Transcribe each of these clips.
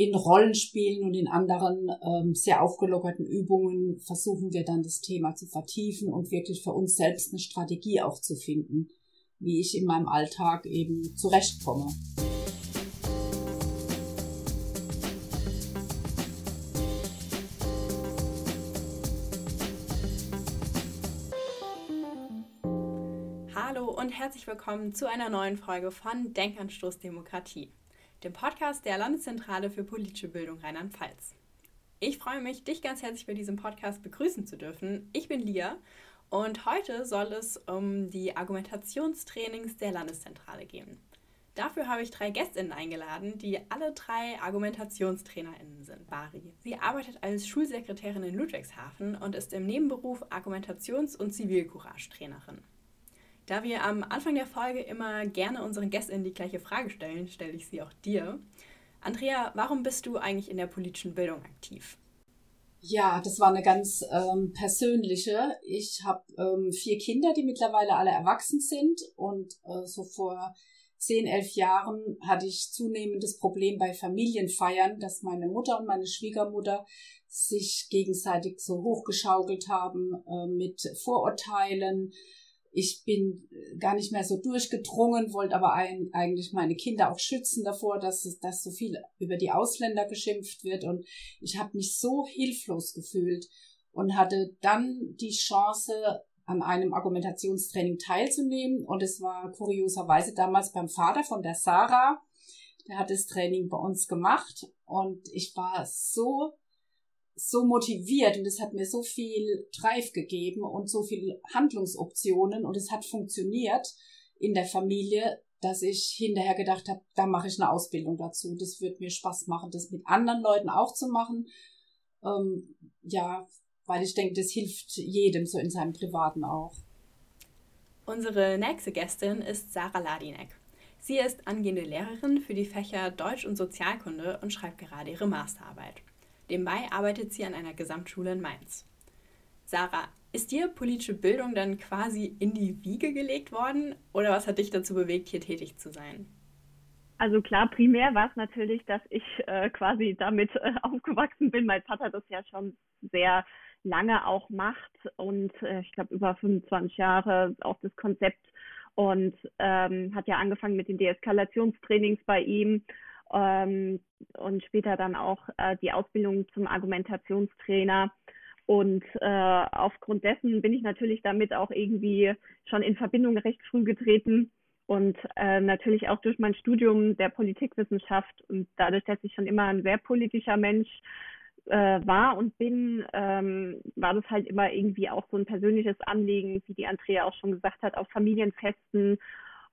in Rollenspielen und in anderen ähm, sehr aufgelockerten Übungen versuchen wir dann das Thema zu vertiefen und wirklich für uns selbst eine Strategie auch zu finden, wie ich in meinem Alltag eben zurechtkomme. Hallo und herzlich willkommen zu einer neuen Folge von Denkanstoß Demokratie dem Podcast der Landeszentrale für politische Bildung Rheinland-Pfalz. Ich freue mich, dich ganz herzlich bei diesem Podcast begrüßen zu dürfen. Ich bin Lia und heute soll es um die Argumentationstrainings der Landeszentrale gehen. Dafür habe ich drei Gästinnen eingeladen, die alle drei ArgumentationstrainerInnen sind. Bari. Sie arbeitet als Schulsekretärin in Ludwigshafen und ist im Nebenberuf Argumentations- und Zivilcourage-Trainerin. Da wir am Anfang der Folge immer gerne unseren GästInnen die gleiche Frage stellen, stelle ich sie auch dir. Andrea, warum bist du eigentlich in der politischen Bildung aktiv? Ja, das war eine ganz ähm, persönliche. Ich habe ähm, vier Kinder, die mittlerweile alle erwachsen sind. Und äh, so vor zehn, elf Jahren hatte ich zunehmend das Problem bei Familienfeiern, dass meine Mutter und meine Schwiegermutter sich gegenseitig so hochgeschaukelt haben äh, mit Vorurteilen, ich bin gar nicht mehr so durchgedrungen, wollte aber ein, eigentlich meine Kinder auch schützen davor, dass, dass so viel über die Ausländer geschimpft wird. Und ich habe mich so hilflos gefühlt und hatte dann die Chance, an einem Argumentationstraining teilzunehmen. Und es war kurioserweise damals beim Vater von der Sarah. Der hat das Training bei uns gemacht und ich war so so motiviert und es hat mir so viel Drive gegeben und so viele Handlungsoptionen und es hat funktioniert in der Familie, dass ich hinterher gedacht habe, da mache ich eine Ausbildung dazu. Das wird mir Spaß machen, das mit anderen Leuten auch zu machen. Ähm, ja, weil ich denke, das hilft jedem so in seinem Privaten auch. Unsere nächste Gästin ist Sarah Ladinek. Sie ist angehende Lehrerin für die Fächer Deutsch und Sozialkunde und schreibt gerade ihre Masterarbeit. Nebenbei arbeitet sie an einer Gesamtschule in Mainz. Sarah, ist dir politische Bildung dann quasi in die Wiege gelegt worden oder was hat dich dazu bewegt, hier tätig zu sein? Also klar, primär war es natürlich, dass ich äh, quasi damit äh, aufgewachsen bin. Mein Vater das ja schon sehr lange auch macht und äh, ich glaube über 25 Jahre auch das Konzept und ähm, hat ja angefangen mit den Deeskalationstrainings bei ihm ähm, und später dann auch äh, die Ausbildung zum Argumentationstrainer. Und äh, aufgrund dessen bin ich natürlich damit auch irgendwie schon in Verbindung recht früh getreten und äh, natürlich auch durch mein Studium der Politikwissenschaft und dadurch, dass ich schon immer ein sehr politischer Mensch äh, war und bin, ähm, war das halt immer irgendwie auch so ein persönliches Anliegen, wie die Andrea auch schon gesagt hat, auf Familienfesten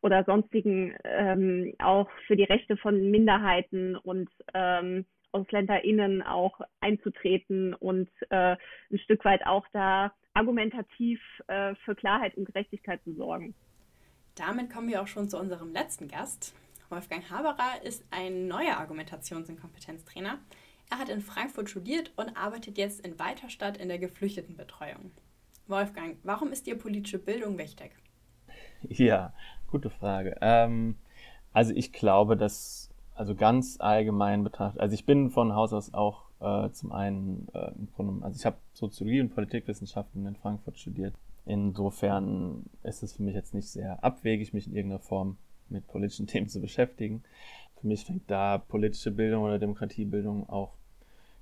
oder sonstigen ähm, auch für die Rechte von Minderheiten und ähm, AusländerInnen auch einzutreten und äh, ein Stück weit auch da argumentativ äh, für Klarheit und Gerechtigkeit zu sorgen. Damit kommen wir auch schon zu unserem letzten Gast. Wolfgang Haberer ist ein neuer Argumentations- und Kompetenztrainer. Er hat in Frankfurt studiert und arbeitet jetzt in Weiterstadt in der Geflüchtetenbetreuung. Wolfgang, warum ist dir politische Bildung wichtig? Ja, Gute Frage. Ähm, also ich glaube, dass, also ganz allgemein betrachtet, also ich bin von Haus aus auch äh, zum einen, äh, also ich habe Soziologie und Politikwissenschaften in Frankfurt studiert. Insofern ist es für mich jetzt nicht sehr abwegig, mich in irgendeiner Form mit politischen Themen zu beschäftigen. Für mich fängt da politische Bildung oder Demokratiebildung auch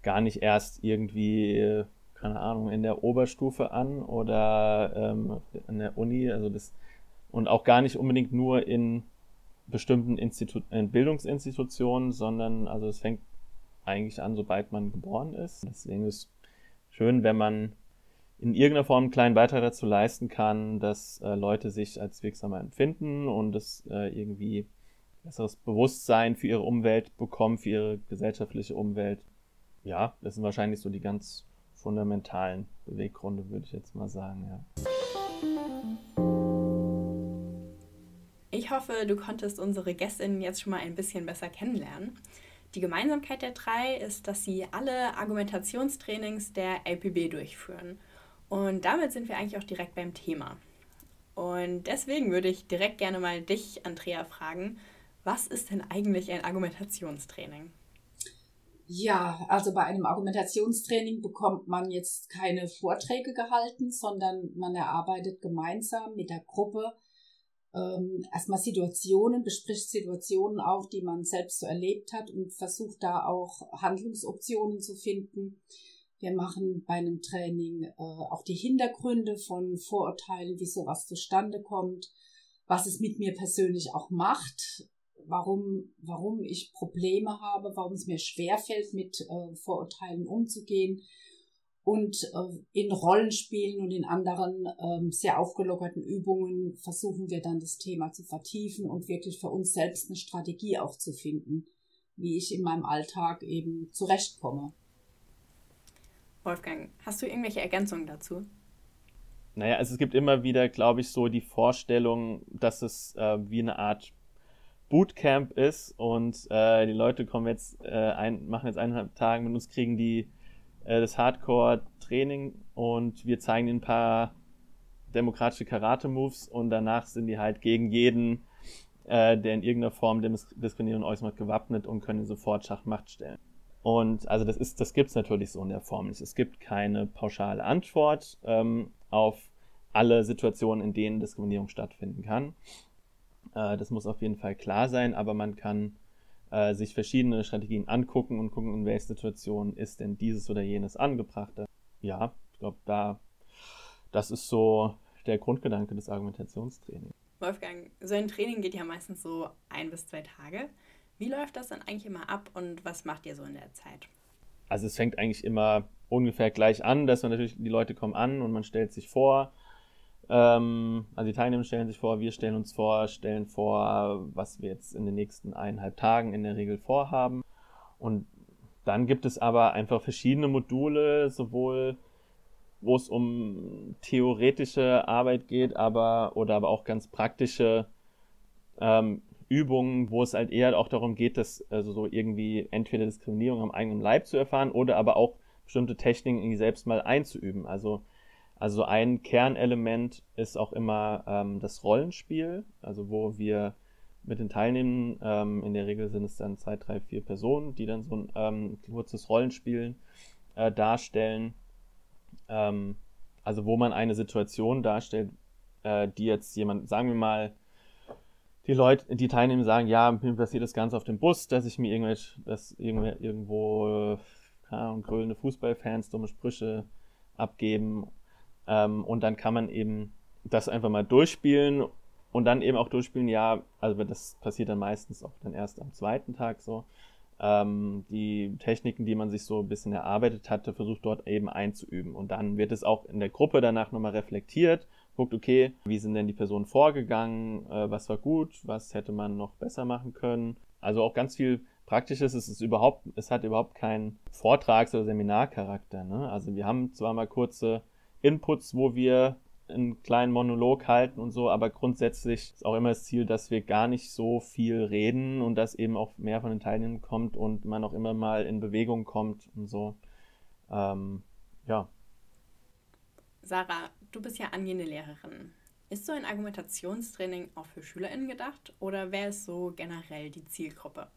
gar nicht erst irgendwie, keine Ahnung, in der Oberstufe an oder ähm, an der Uni. Also das und auch gar nicht unbedingt nur in bestimmten Institu in Bildungsinstitutionen, sondern also es fängt eigentlich an, sobald man geboren ist. Deswegen ist es schön, wenn man in irgendeiner Form einen kleinen Beitrag dazu leisten kann, dass äh, Leute sich als wirksamer empfinden und es äh, irgendwie besseres Bewusstsein für ihre Umwelt bekommen, für ihre gesellschaftliche Umwelt. Ja, das sind wahrscheinlich so die ganz fundamentalen Beweggründe, würde ich jetzt mal sagen, ja. Ich hoffe, du konntest unsere Gästinnen jetzt schon mal ein bisschen besser kennenlernen. Die Gemeinsamkeit der drei ist, dass sie alle Argumentationstrainings der LPB durchführen. Und damit sind wir eigentlich auch direkt beim Thema. Und deswegen würde ich direkt gerne mal dich, Andrea, fragen, was ist denn eigentlich ein Argumentationstraining? Ja, also bei einem Argumentationstraining bekommt man jetzt keine Vorträge gehalten, sondern man erarbeitet gemeinsam mit der Gruppe ähm, erstmal Situationen, bespricht Situationen auch, die man selbst so erlebt hat und versucht da auch Handlungsoptionen zu finden. Wir machen bei einem Training äh, auch die Hintergründe von Vorurteilen, wie sowas zustande kommt, was es mit mir persönlich auch macht, warum, warum ich Probleme habe, warum es mir schwerfällt, mit äh, Vorurteilen umzugehen. Und äh, in Rollenspielen und in anderen äh, sehr aufgelockerten Übungen versuchen wir dann das Thema zu vertiefen und wirklich für uns selbst eine Strategie auch zu finden, wie ich in meinem Alltag eben zurechtkomme. Wolfgang, hast du irgendwelche Ergänzungen dazu? Naja, also es gibt immer wieder, glaube ich, so die Vorstellung, dass es äh, wie eine Art Bootcamp ist und äh, die Leute kommen jetzt äh, ein, machen jetzt eineinhalb Tage mit uns, kriegen die äh, das Hardcore-Training und wir zeigen ihnen ein paar demokratische Karate-Moves und danach sind die halt gegen jeden, äh, der in irgendeiner Form Diskriminierung äußert, gewappnet und können sofort Schachmacht stellen. Und also das das gibt's natürlich so in der Form nicht. Es gibt keine pauschale Antwort ähm, auf alle Situationen, in denen Diskriminierung stattfinden kann. Äh, das muss auf jeden Fall klar sein, aber man kann äh, sich verschiedene Strategien angucken und gucken, in welcher Situation ist denn dieses oder jenes angebracht. Ja, ich glaube, da, das ist so der Grundgedanke des Argumentationstrainings. Wolfgang, so ein Training geht ja meistens so ein bis zwei Tage. Wie läuft das dann eigentlich immer ab und was macht ihr so in der Zeit? Also es fängt eigentlich immer ungefähr gleich an, dass man natürlich, die Leute kommen an und man stellt sich vor. Ähm, also die Teilnehmer stellen sich vor, wir stellen uns vor, stellen vor, was wir jetzt in den nächsten eineinhalb Tagen in der Regel vorhaben. Und dann gibt es aber einfach verschiedene Module, sowohl wo es um theoretische Arbeit geht, aber oder aber auch ganz praktische ähm, Übungen, wo es halt eher auch darum geht, dass also so irgendwie entweder Diskriminierung am eigenen Leib zu erfahren oder aber auch bestimmte Techniken irgendwie selbst mal einzuüben. Also, also ein Kernelement ist auch immer ähm, das Rollenspiel, also wo wir mit den Teilnehmern, ähm, in der Regel sind es dann zwei, drei, vier Personen, die dann so ein ähm, kurzes Rollenspiel äh, darstellen. Ähm, also wo man eine Situation darstellt, äh, die jetzt jemand, sagen wir mal, die Leute, die Teilnehmer sagen, ja, mir passiert das Ganze auf dem Bus, dass ich mir irgendwelche, dass irgendwo, irgendwo ja, grölende Fußballfans dumme Sprüche abgeben. Ähm, und dann kann man eben das einfach mal durchspielen und dann eben auch durchspielen, ja, also das passiert dann meistens auch dann erst am zweiten Tag so. Ähm, die Techniken, die man sich so ein bisschen erarbeitet hatte, versucht dort eben einzuüben. Und dann wird es auch in der Gruppe danach nochmal reflektiert guckt, okay, wie sind denn die Personen vorgegangen, äh, was war gut, was hätte man noch besser machen können. Also auch ganz viel Praktisches, es ist überhaupt, es hat überhaupt keinen Vortrags- oder Seminarcharakter. Ne? Also wir haben zwar mal kurze Inputs, wo wir einen kleinen Monolog halten und so, aber grundsätzlich ist auch immer das Ziel, dass wir gar nicht so viel reden und dass eben auch mehr von den Teilnehmern kommt und man auch immer mal in Bewegung kommt und so. Ähm, ja. Sarah, Du bist ja angehende Lehrerin. Ist so ein Argumentationstraining auch für SchülerInnen gedacht oder wer ist so generell die Zielgruppe?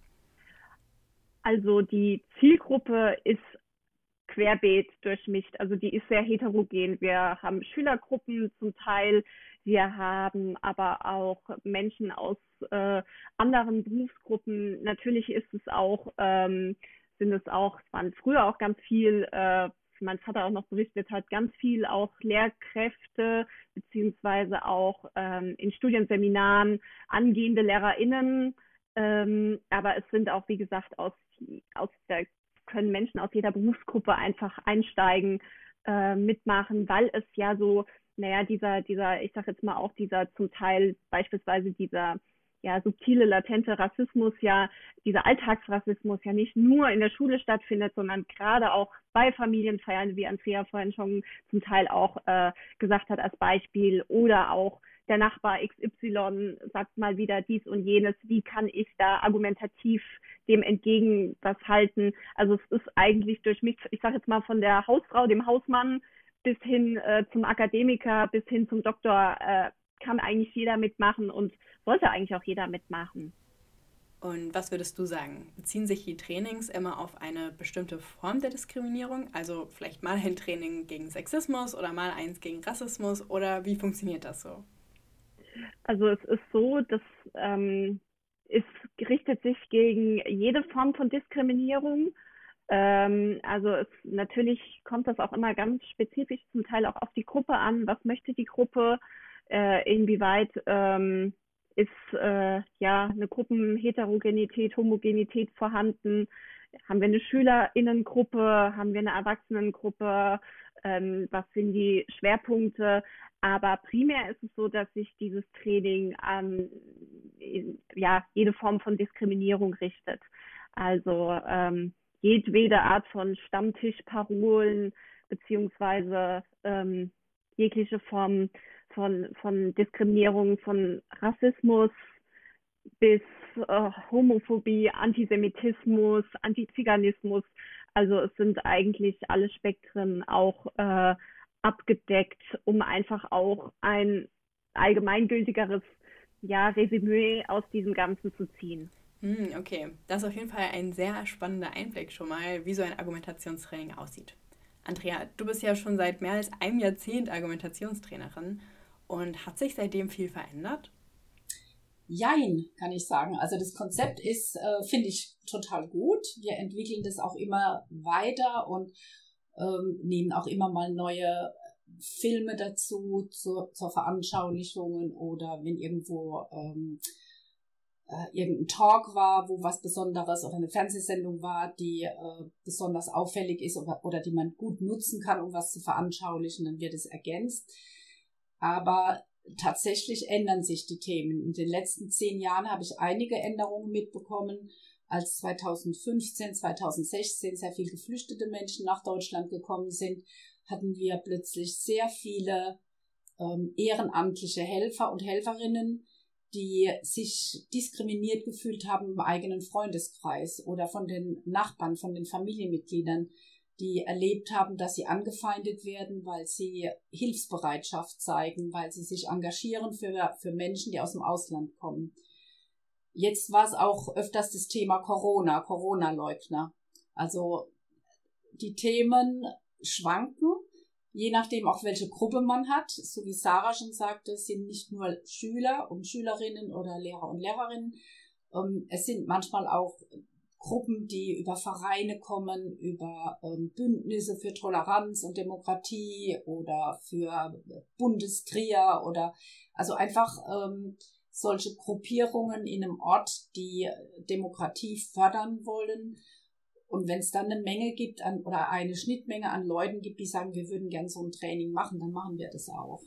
Also die Zielgruppe ist querbeet durchmischt. Also die ist sehr heterogen. Wir haben Schülergruppen zum Teil, wir haben aber auch Menschen aus äh, anderen Berufsgruppen. Natürlich ist es auch, ähm, sind es auch, es waren früher auch ganz viel äh, mein Vater auch noch berichtet hat, ganz viel auch Lehrkräfte beziehungsweise auch ähm, in Studienseminaren angehende LehrerInnen. Ähm, aber es sind auch, wie gesagt, aus, aus der können Menschen aus jeder Berufsgruppe einfach einsteigen, äh, mitmachen, weil es ja so, naja, dieser, dieser, ich sag jetzt mal auch dieser zum Teil beispielsweise dieser ja, subtile, latente Rassismus ja, dieser Alltagsrassismus ja nicht nur in der Schule stattfindet, sondern gerade auch bei Familienfeiern, wie Andrea vorhin schon zum Teil auch äh, gesagt hat als Beispiel, oder auch der Nachbar XY sagt mal wieder dies und jenes, wie kann ich da argumentativ dem entgegen was halten? Also es ist eigentlich durch mich, ich sage jetzt mal von der Hausfrau, dem Hausmann, bis hin äh, zum Akademiker, bis hin zum Doktor, äh, kann eigentlich jeder mitmachen und sollte eigentlich auch jeder mitmachen. Und was würdest du sagen? Beziehen sich die Trainings immer auf eine bestimmte Form der Diskriminierung? Also vielleicht mal ein Training gegen Sexismus oder mal eins gegen Rassismus oder wie funktioniert das so? Also es ist so, dass ähm, es richtet sich gegen jede Form von Diskriminierung. Ähm, also es, natürlich kommt das auch immer ganz spezifisch zum Teil auch auf die Gruppe an. Was möchte die Gruppe? Äh, inwieweit ähm, ist äh, ja eine Gruppenheterogenität, Homogenität vorhanden? Haben wir eine Schülerinnengruppe? Haben wir eine Erwachsenengruppe? Ähm, was sind die Schwerpunkte? Aber primär ist es so, dass sich dieses Training an ja, jede Form von Diskriminierung richtet. Also ähm, jedwede Art von Stammtischparolen beziehungsweise ähm, jegliche Form von, von Diskriminierung, von Rassismus bis äh, Homophobie, Antisemitismus, Antiziganismus. Also es sind eigentlich alle Spektren auch äh, abgedeckt, um einfach auch ein allgemeingültigeres ja, Resümee aus diesem Ganzen zu ziehen. Hm, okay, das ist auf jeden Fall ein sehr spannender Einblick schon mal, wie so ein Argumentationstraining aussieht. Andrea, du bist ja schon seit mehr als einem Jahrzehnt Argumentationstrainerin und hat sich seitdem viel verändert? Jein, kann ich sagen. Also das Konzept ist, äh, finde ich, total gut. Wir entwickeln das auch immer weiter und ähm, nehmen auch immer mal neue Filme dazu zur, zur Veranschaulichungen oder wenn irgendwo ähm, äh, irgendein Talk war, wo was Besonderes oder eine Fernsehsendung war, die äh, besonders auffällig ist oder, oder die man gut nutzen kann, um was zu veranschaulichen, dann wird es ergänzt. Aber tatsächlich ändern sich die Themen. In den letzten zehn Jahren habe ich einige Änderungen mitbekommen. Als 2015, 2016 sehr viele geflüchtete Menschen nach Deutschland gekommen sind, hatten wir plötzlich sehr viele ähm, ehrenamtliche Helfer und Helferinnen, die sich diskriminiert gefühlt haben im eigenen Freundeskreis oder von den Nachbarn, von den Familienmitgliedern, die erlebt haben, dass sie angefeindet werden, weil sie Hilfsbereitschaft zeigen, weil sie sich engagieren für, für Menschen, die aus dem Ausland kommen. Jetzt war es auch öfters das Thema Corona, Corona-Leugner. Also die Themen schwanken, je nachdem auch welche Gruppe man hat. So wie Sarah schon sagte, es sind nicht nur Schüler und Schülerinnen oder Lehrer und Lehrerinnen. Ähm, es sind manchmal auch Gruppen, die über Vereine kommen, über ähm, Bündnisse für Toleranz und Demokratie oder für Bundestrier oder also einfach ähm, solche Gruppierungen in einem Ort, die Demokratie fördern wollen und wenn es dann eine Menge gibt an, oder eine Schnittmenge an Leuten gibt, die sagen, wir würden gern so ein Training machen, dann machen wir das auch.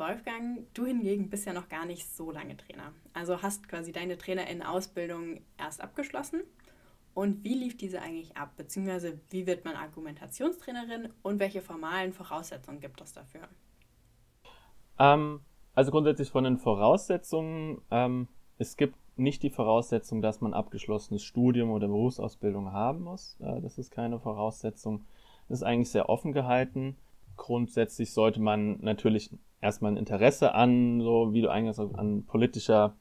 Wolfgang, du hingegen bist ja noch gar nicht so lange Trainer. Also hast quasi deine Trainerinnen-Ausbildung erst abgeschlossen. Und wie lief diese eigentlich ab? Beziehungsweise wie wird man Argumentationstrainerin und welche formalen Voraussetzungen gibt es dafür? Ähm, also grundsätzlich von den Voraussetzungen, ähm, es gibt nicht die Voraussetzung, dass man abgeschlossenes Studium oder Berufsausbildung haben muss. Äh, das ist keine Voraussetzung. Das ist eigentlich sehr offen gehalten. Grundsätzlich sollte man natürlich erstmal ein Interesse an, so wie du eigentlich sagst, an politischer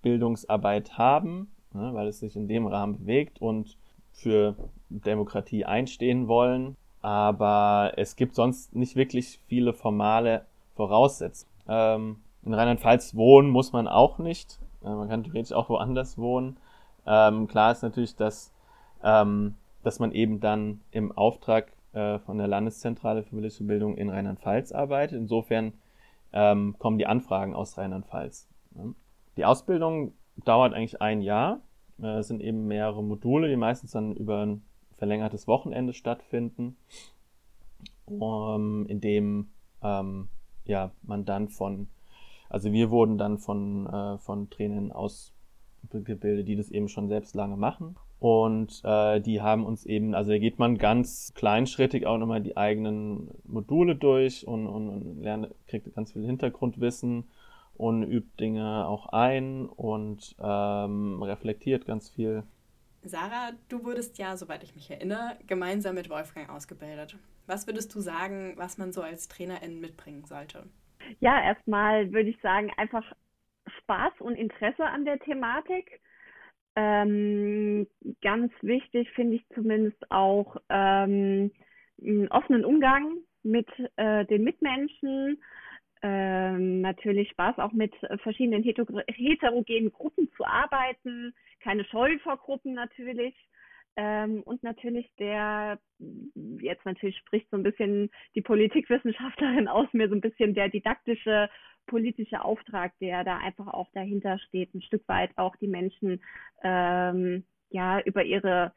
Bildungsarbeit haben, ne, weil es sich in dem Rahmen bewegt und für Demokratie einstehen wollen. Aber es gibt sonst nicht wirklich viele formale Voraussetzungen. Ähm, in Rheinland-Pfalz wohnen muss man auch nicht. Äh, man kann theoretisch auch woanders wohnen. Ähm, klar ist natürlich, dass, ähm, dass man eben dann im Auftrag äh, von der Landeszentrale für politische Bildung in Rheinland-Pfalz arbeitet. Insofern ähm, kommen die Anfragen aus Rheinland-Pfalz. Ne? Die Ausbildung dauert eigentlich ein Jahr. Äh, es sind eben mehrere Module, die meistens dann über ein verlängertes Wochenende stattfinden, um, in dem ähm, ja, man dann von also wir wurden dann von, äh, von Trainern ausgebildet, die das eben schon selbst lange machen. Und äh, die haben uns eben, also da geht man ganz kleinschrittig auch nochmal die eigenen Module durch und, und, und lernt, kriegt ganz viel Hintergrundwissen und übt Dinge auch ein und ähm, reflektiert ganz viel. Sarah, du wurdest ja, soweit ich mich erinnere, gemeinsam mit Wolfgang ausgebildet. Was würdest du sagen, was man so als Trainerin mitbringen sollte? Ja, erstmal würde ich sagen, einfach Spaß und Interesse an der Thematik. Ähm, ganz wichtig finde ich zumindest auch ähm, einen offenen Umgang mit äh, den Mitmenschen. Ähm, natürlich Spaß auch mit verschiedenen heterogenen Gruppen zu arbeiten, keine Scheu vor Gruppen natürlich. Ähm, und natürlich der, jetzt natürlich spricht so ein bisschen die Politikwissenschaftlerin aus mir, so ein bisschen der didaktische politische Auftrag, der da einfach auch dahinter steht, ein Stück weit auch die Menschen ähm, ja über ihre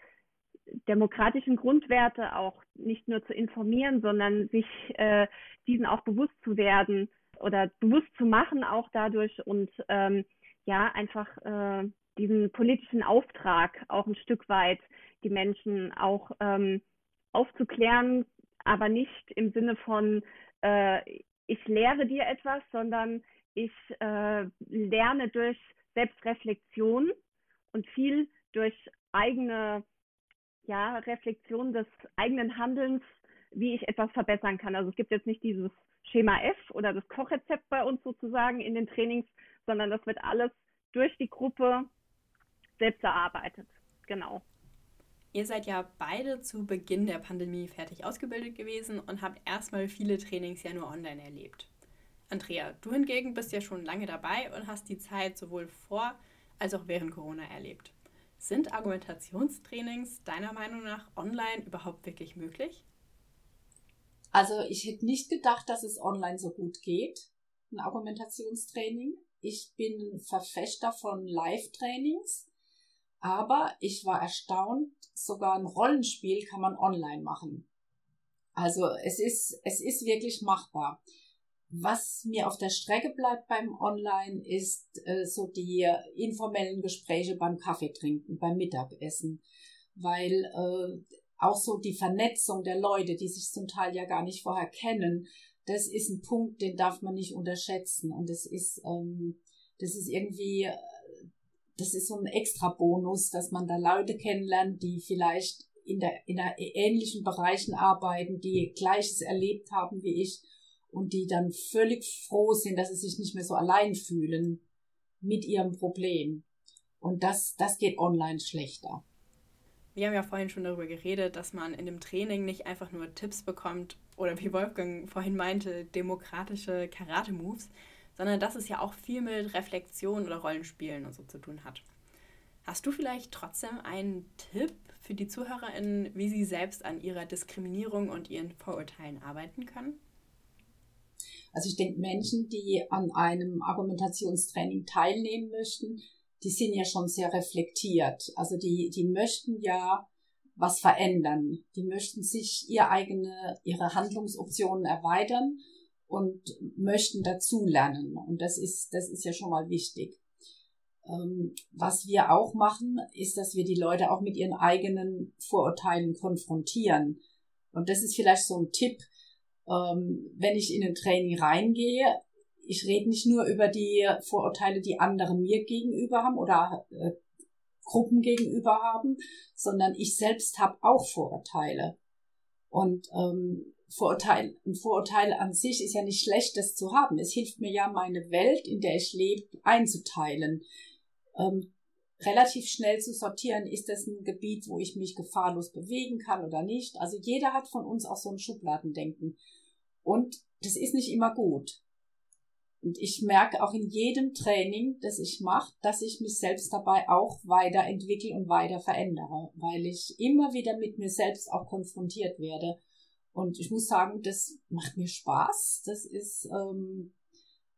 demokratischen Grundwerte auch nicht nur zu informieren, sondern sich äh, diesen auch bewusst zu werden oder bewusst zu machen auch dadurch und ähm, ja einfach äh, diesen politischen Auftrag auch ein Stück weit die Menschen auch ähm, aufzuklären, aber nicht im Sinne von äh, ich lehre dir etwas, sondern ich äh, lerne durch Selbstreflexion und viel durch eigene ja, Reflexion des eigenen Handelns, wie ich etwas verbessern kann. Also es gibt jetzt nicht dieses Schema F oder das Kochrezept bei uns sozusagen in den Trainings, sondern das wird alles durch die Gruppe selbst erarbeitet. Genau. Ihr seid ja beide zu Beginn der Pandemie fertig ausgebildet gewesen und habt erstmal viele Trainings ja nur online erlebt. Andrea, du hingegen bist ja schon lange dabei und hast die Zeit sowohl vor als auch während Corona erlebt. Sind Argumentationstrainings deiner Meinung nach online überhaupt wirklich möglich? Also ich hätte nicht gedacht, dass es online so gut geht, ein Argumentationstraining. Ich bin Verfechter von Live-Trainings, aber ich war erstaunt, sogar ein Rollenspiel kann man online machen. Also es ist, es ist wirklich machbar. Was mir auf der Strecke bleibt beim Online ist äh, so die informellen Gespräche beim Kaffeetrinken, beim Mittagessen, weil äh, auch so die Vernetzung der Leute, die sich zum Teil ja gar nicht vorher kennen, das ist ein Punkt, den darf man nicht unterschätzen und das ist ähm, das ist irgendwie das ist so ein extra Bonus, dass man da Leute kennenlernt, die vielleicht in der, in der ähnlichen Bereichen arbeiten, die Gleiches erlebt haben wie ich und die dann völlig froh sind, dass sie sich nicht mehr so allein fühlen mit ihrem Problem. Und das, das geht online schlechter. Wir haben ja vorhin schon darüber geredet, dass man in dem Training nicht einfach nur Tipps bekommt oder wie Wolfgang vorhin meinte, demokratische Karate-Moves, sondern dass es ja auch viel mit Reflexion oder Rollenspielen und so zu tun hat. Hast du vielleicht trotzdem einen Tipp für die ZuhörerInnen, wie sie selbst an ihrer Diskriminierung und ihren Vorurteilen arbeiten können? Also ich denke, Menschen, die an einem Argumentationstraining teilnehmen möchten, die sind ja schon sehr reflektiert. Also die, die möchten ja was verändern. Die möchten sich ihr eigene, ihre Handlungsoptionen erweitern und möchten dazulernen. Und das ist, das ist ja schon mal wichtig. Ähm, was wir auch machen, ist, dass wir die Leute auch mit ihren eigenen Vorurteilen konfrontieren. Und das ist vielleicht so ein Tipp, ähm, wenn ich in ein Training reingehe. Ich rede nicht nur über die Vorurteile, die andere mir gegenüber haben oder äh, Gruppen gegenüber haben, sondern ich selbst habe auch Vorurteile. Und ähm, Vorurteil, ein Vorurteil an sich ist ja nicht schlecht, das zu haben. Es hilft mir ja, meine Welt, in der ich lebe, einzuteilen. Ähm, relativ schnell zu sortieren, ist das ein Gebiet, wo ich mich gefahrlos bewegen kann oder nicht. Also jeder hat von uns auch so ein Schubladendenken. Und das ist nicht immer gut. Und ich merke auch in jedem Training, das ich mache, dass ich mich selbst dabei auch weiterentwickle und weiter verändere, weil ich immer wieder mit mir selbst auch konfrontiert werde und ich muss sagen, das macht mir Spaß. Das ist ähm,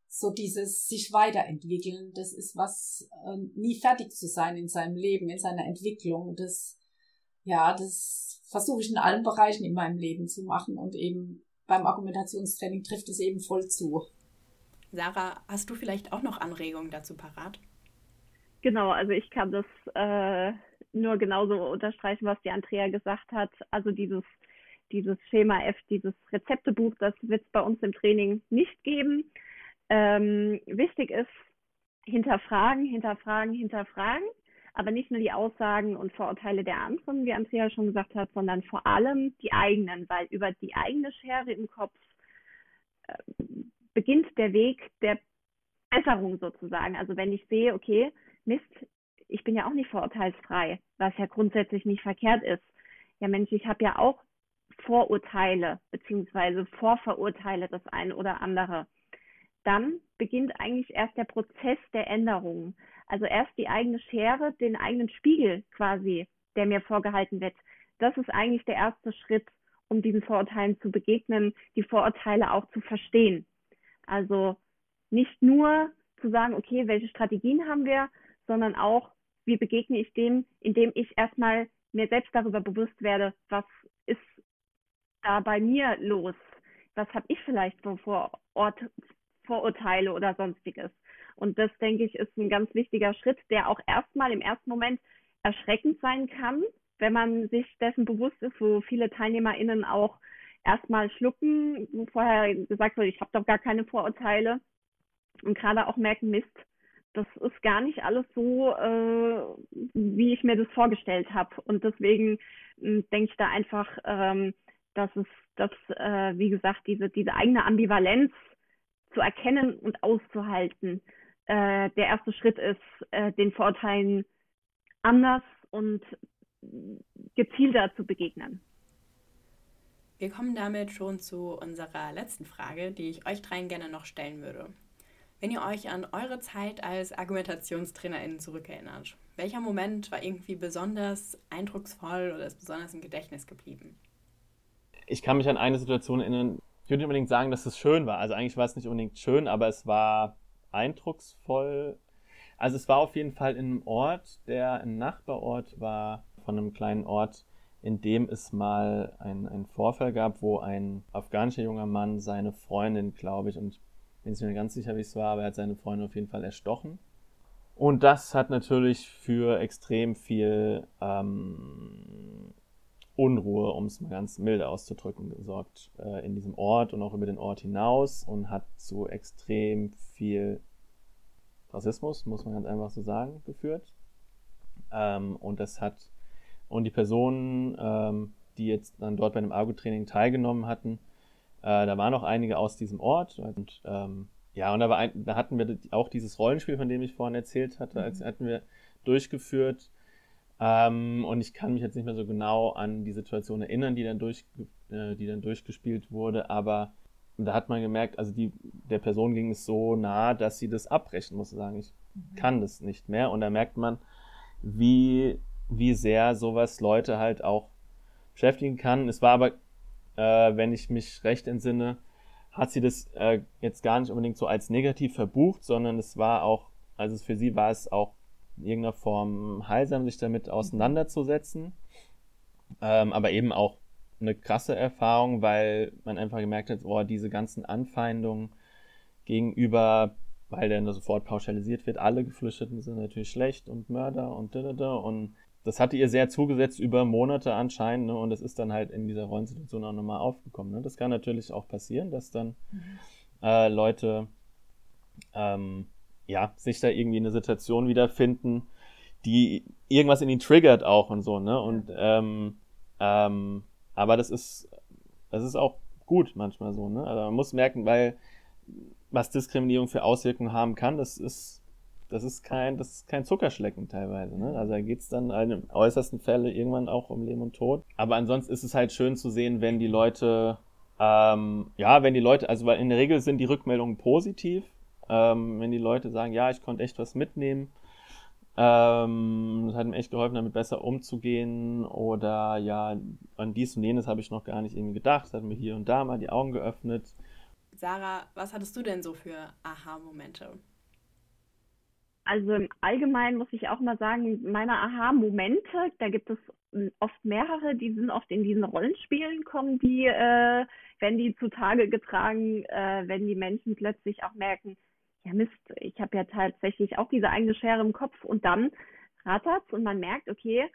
so dieses sich weiterentwickeln. Das ist was, äh, nie fertig zu sein in seinem Leben, in seiner Entwicklung. Das, ja, das versuche ich in allen Bereichen in meinem Leben zu machen und eben beim Argumentationstraining trifft es eben voll zu. Sarah, hast du vielleicht auch noch Anregungen dazu parat? Genau, also ich kann das äh, nur genauso unterstreichen, was die Andrea gesagt hat. Also dieses dieses Schema F, dieses Rezeptebuch, das wird es bei uns im Training nicht geben. Ähm, wichtig ist, hinterfragen, hinterfragen, hinterfragen, aber nicht nur die Aussagen und Vorurteile der anderen, wie Andrea schon gesagt hat, sondern vor allem die eigenen, weil über die eigene Schere im Kopf äh, beginnt der Weg der Besserung sozusagen. Also wenn ich sehe, okay, Mist, ich bin ja auch nicht vorurteilsfrei, was ja grundsätzlich nicht verkehrt ist. Ja, Mensch, ich habe ja auch Vorurteile beziehungsweise Vorverurteile das eine oder andere. Dann beginnt eigentlich erst der Prozess der Änderung. Also erst die eigene Schere, den eigenen Spiegel quasi, der mir vorgehalten wird. Das ist eigentlich der erste Schritt, um diesen Vorurteilen zu begegnen, die Vorurteile auch zu verstehen. Also nicht nur zu sagen, okay, welche Strategien haben wir, sondern auch, wie begegne ich dem, indem ich erstmal mir selbst darüber bewusst werde, was da bei mir los? Was habe ich vielleicht für Vorort, Vorurteile oder sonstiges? Und das, denke ich, ist ein ganz wichtiger Schritt, der auch erstmal im ersten Moment erschreckend sein kann, wenn man sich dessen bewusst ist, wo viele TeilnehmerInnen auch erstmal schlucken, wo vorher gesagt wurde, ich habe doch gar keine Vorurteile und gerade auch merken, Mist, das ist gar nicht alles so, äh, wie ich mir das vorgestellt habe. Und deswegen äh, denke ich da einfach, ähm, dass es, dass, äh, wie gesagt, diese, diese eigene Ambivalenz zu erkennen und auszuhalten, äh, der erste Schritt ist, äh, den Vorurteilen anders und gezielter zu begegnen. Wir kommen damit schon zu unserer letzten Frage, die ich euch dreien gerne noch stellen würde. Wenn ihr euch an eure Zeit als ArgumentationstrainerInnen zurückerinnert, welcher Moment war irgendwie besonders eindrucksvoll oder ist besonders im Gedächtnis geblieben? Ich kann mich an eine Situation erinnern, ich würde nicht unbedingt sagen, dass es schön war. Also eigentlich war es nicht unbedingt schön, aber es war eindrucksvoll. Also es war auf jeden Fall in einem Ort, der ein Nachbarort war von einem kleinen Ort, in dem es mal einen Vorfall gab, wo ein afghanischer junger Mann seine Freundin, glaube ich, und ich bin mehr ganz sicher, wie es war, aber er hat seine Freundin auf jeden Fall erstochen. Und das hat natürlich für extrem viel ähm, Unruhe, um es mal ganz milde auszudrücken, gesorgt äh, in diesem Ort und auch über den Ort hinaus und hat zu extrem viel Rassismus, muss man ganz einfach so sagen, geführt. Ähm, und das hat, und die Personen, ähm, die jetzt dann dort bei dem Argo-Training teilgenommen hatten, äh, da waren auch einige aus diesem Ort und ähm, ja, und da, ein, da hatten wir auch dieses Rollenspiel, von dem ich vorhin erzählt hatte, als mhm. hatten wir durchgeführt ähm, und ich kann mich jetzt nicht mehr so genau an die Situation erinnern, die dann, durch, äh, die dann durchgespielt wurde, aber da hat man gemerkt, also die, der Person ging es so nah, dass sie das abbrechen musste, sagen, ich mhm. kann das nicht mehr. Und da merkt man, wie, wie sehr sowas Leute halt auch beschäftigen kann. Es war aber, äh, wenn ich mich recht entsinne, hat sie das äh, jetzt gar nicht unbedingt so als negativ verbucht, sondern es war auch, also für sie war es auch in irgendeiner Form heilsam, sich damit auseinanderzusetzen. Ähm, aber eben auch eine krasse Erfahrung, weil man einfach gemerkt hat, oh, diese ganzen Anfeindungen gegenüber, weil dann sofort pauschalisiert wird, alle Geflüchteten sind natürlich schlecht und Mörder und da, und das hatte ihr sehr zugesetzt über Monate anscheinend, ne? Und es ist dann halt in dieser Rollensituation auch nochmal aufgekommen. Ne? Das kann natürlich auch passieren, dass dann mhm. äh, Leute ähm, ja, sich da irgendwie in eine Situation wiederfinden, die irgendwas in ihn triggert auch und so, ne? Und ähm, ähm, aber das ist, das ist auch gut manchmal so, ne? Also man muss merken, weil was Diskriminierung für Auswirkungen haben kann, das ist, das ist kein, das ist kein Zuckerschlecken teilweise, ne? Also da geht's dann in den äußersten Fälle irgendwann auch um Leben und Tod. Aber ansonsten ist es halt schön zu sehen, wenn die Leute, ähm, ja, wenn die Leute, also weil in der Regel sind die Rückmeldungen positiv, ähm, wenn die Leute sagen, ja, ich konnte echt was mitnehmen, ähm, das hat mir echt geholfen, damit besser umzugehen oder ja, an dies und jenes habe ich noch gar nicht irgendwie gedacht, das hat mir hier und da mal die Augen geöffnet. Sarah, was hattest du denn so für Aha-Momente? Also im Allgemeinen muss ich auch mal sagen, meine Aha-Momente, da gibt es oft mehrere, die sind oft in diesen Rollenspielen kommen, die, äh, wenn die zutage getragen, äh, wenn die Menschen plötzlich auch merken, ja Mist, ich habe ja tatsächlich auch diese eigene Schere im Kopf und dann rattert's und man merkt, okay,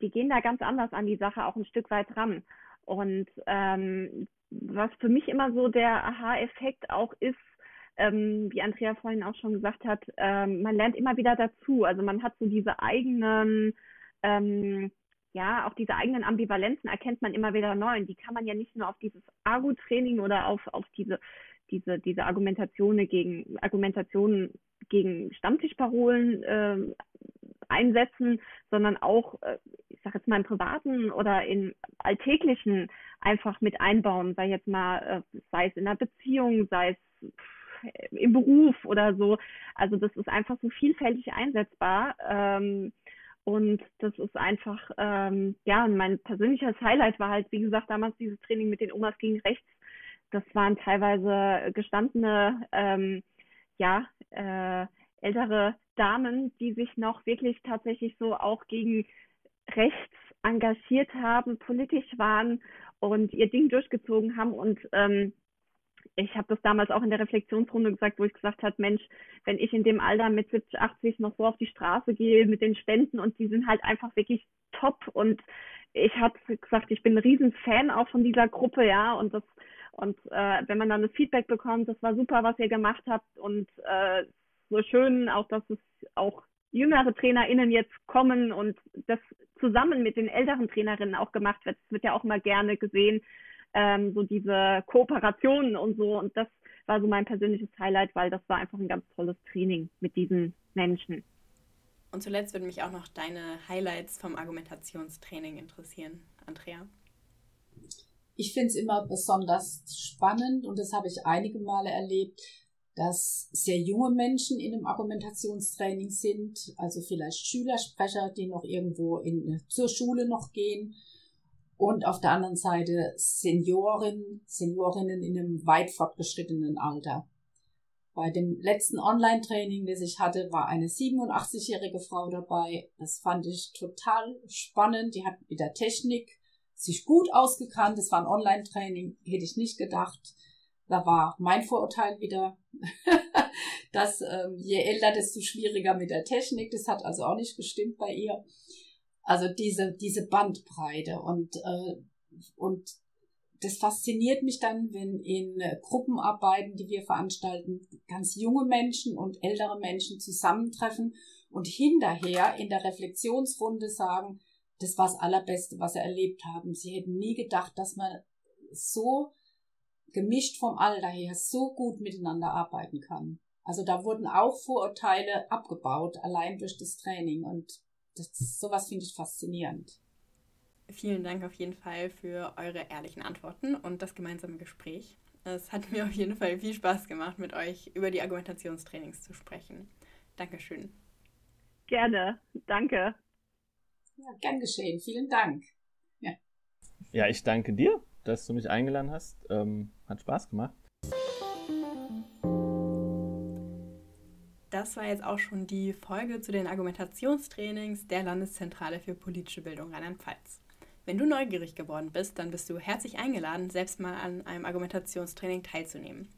die gehen da ganz anders an die Sache auch ein Stück weit ran. Und ähm, was für mich immer so der Aha-Effekt auch ist, ähm, wie Andrea vorhin auch schon gesagt hat, ähm, man lernt immer wieder dazu. Also man hat so diese eigenen, ähm, ja, auch diese eigenen Ambivalenzen erkennt man immer wieder neu. Und die kann man ja nicht nur auf dieses Argo-Training oder auf, auf diese diese, diese Argumentationen gegen, Argumentationen gegen Stammtischparolen äh, einsetzen, sondern auch, äh, ich sage jetzt mal im privaten oder im alltäglichen einfach mit einbauen, sei jetzt mal, äh, sei es in einer Beziehung, sei es im Beruf oder so. Also das ist einfach so vielfältig einsetzbar. Ähm, und das ist einfach, ähm, ja, und mein persönliches Highlight war halt, wie gesagt, damals dieses Training mit den Omas gegen rechts. Das waren teilweise gestandene, ähm, ja, äh, ältere Damen, die sich noch wirklich tatsächlich so auch gegen rechts engagiert haben, politisch waren und ihr Ding durchgezogen haben. Und ähm, ich habe das damals auch in der Reflexionsrunde gesagt, wo ich gesagt habe, Mensch, wenn ich in dem Alter mit 70, 80 noch so auf die Straße gehe mit den Ständen und die sind halt einfach wirklich top und ich habe gesagt, ich bin ein Riesenfan auch von dieser Gruppe, ja, und das und äh, wenn man dann das Feedback bekommt, das war super, was ihr gemacht habt und äh, so schön auch, dass es auch jüngere TrainerInnen jetzt kommen und das zusammen mit den älteren Trainerinnen auch gemacht wird. Das wird ja auch immer gerne gesehen, ähm, so diese Kooperationen und so. Und das war so mein persönliches Highlight, weil das war einfach ein ganz tolles Training mit diesen Menschen. Und zuletzt würde mich auch noch deine Highlights vom Argumentationstraining interessieren, Andrea. Ich finde es immer besonders spannend und das habe ich einige Male erlebt, dass sehr junge Menschen in einem Argumentationstraining sind, also vielleicht Schülersprecher, die noch irgendwo in, zur Schule noch gehen und auf der anderen Seite Senioren, Seniorinnen in einem weit fortgeschrittenen Alter. Bei dem letzten Online-Training, das ich hatte, war eine 87-jährige Frau dabei. Das fand ich total spannend. Die hat mit der Technik sich gut ausgekannt. Das war ein Online-Training, hätte ich nicht gedacht. Da war mein Vorurteil wieder, dass ähm, je älter, desto schwieriger mit der Technik. Das hat also auch nicht gestimmt bei ihr. Also diese, diese Bandbreite und, äh, und das fasziniert mich dann, wenn in Gruppenarbeiten, die wir veranstalten, ganz junge Menschen und ältere Menschen zusammentreffen und hinterher in der Reflexionsrunde sagen, das war das Allerbeste, was sie erlebt haben. Sie hätten nie gedacht, dass man so gemischt vom Alter her so gut miteinander arbeiten kann. Also da wurden auch Vorurteile abgebaut, allein durch das Training. Und das, sowas finde ich faszinierend. Vielen Dank auf jeden Fall für eure ehrlichen Antworten und das gemeinsame Gespräch. Es hat mir auf jeden Fall viel Spaß gemacht, mit euch über die Argumentationstrainings zu sprechen. Dankeschön. Gerne, danke. Ja, gern geschehen. Vielen Dank. Ja, ja ich danke dir, dass du mich eingeladen hast. Ähm, hat Spaß gemacht. Das war jetzt auch schon die Folge zu den Argumentationstrainings der Landeszentrale für politische Bildung Rheinland-Pfalz. Wenn du neugierig geworden bist, dann bist du herzlich eingeladen, selbst mal an einem Argumentationstraining teilzunehmen.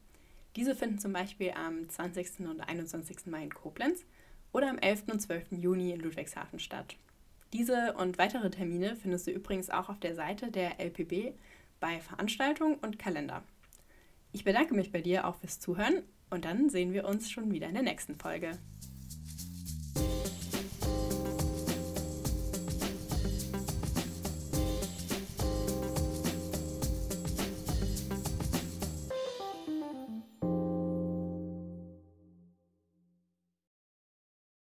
Diese finden zum Beispiel am 20. und 21. Mai in Koblenz oder am 11. und 12. Juni in Ludwigshafen statt. Diese und weitere Termine findest du übrigens auch auf der Seite der LPB bei Veranstaltungen und Kalender. Ich bedanke mich bei dir auch fürs Zuhören und dann sehen wir uns schon wieder in der nächsten Folge.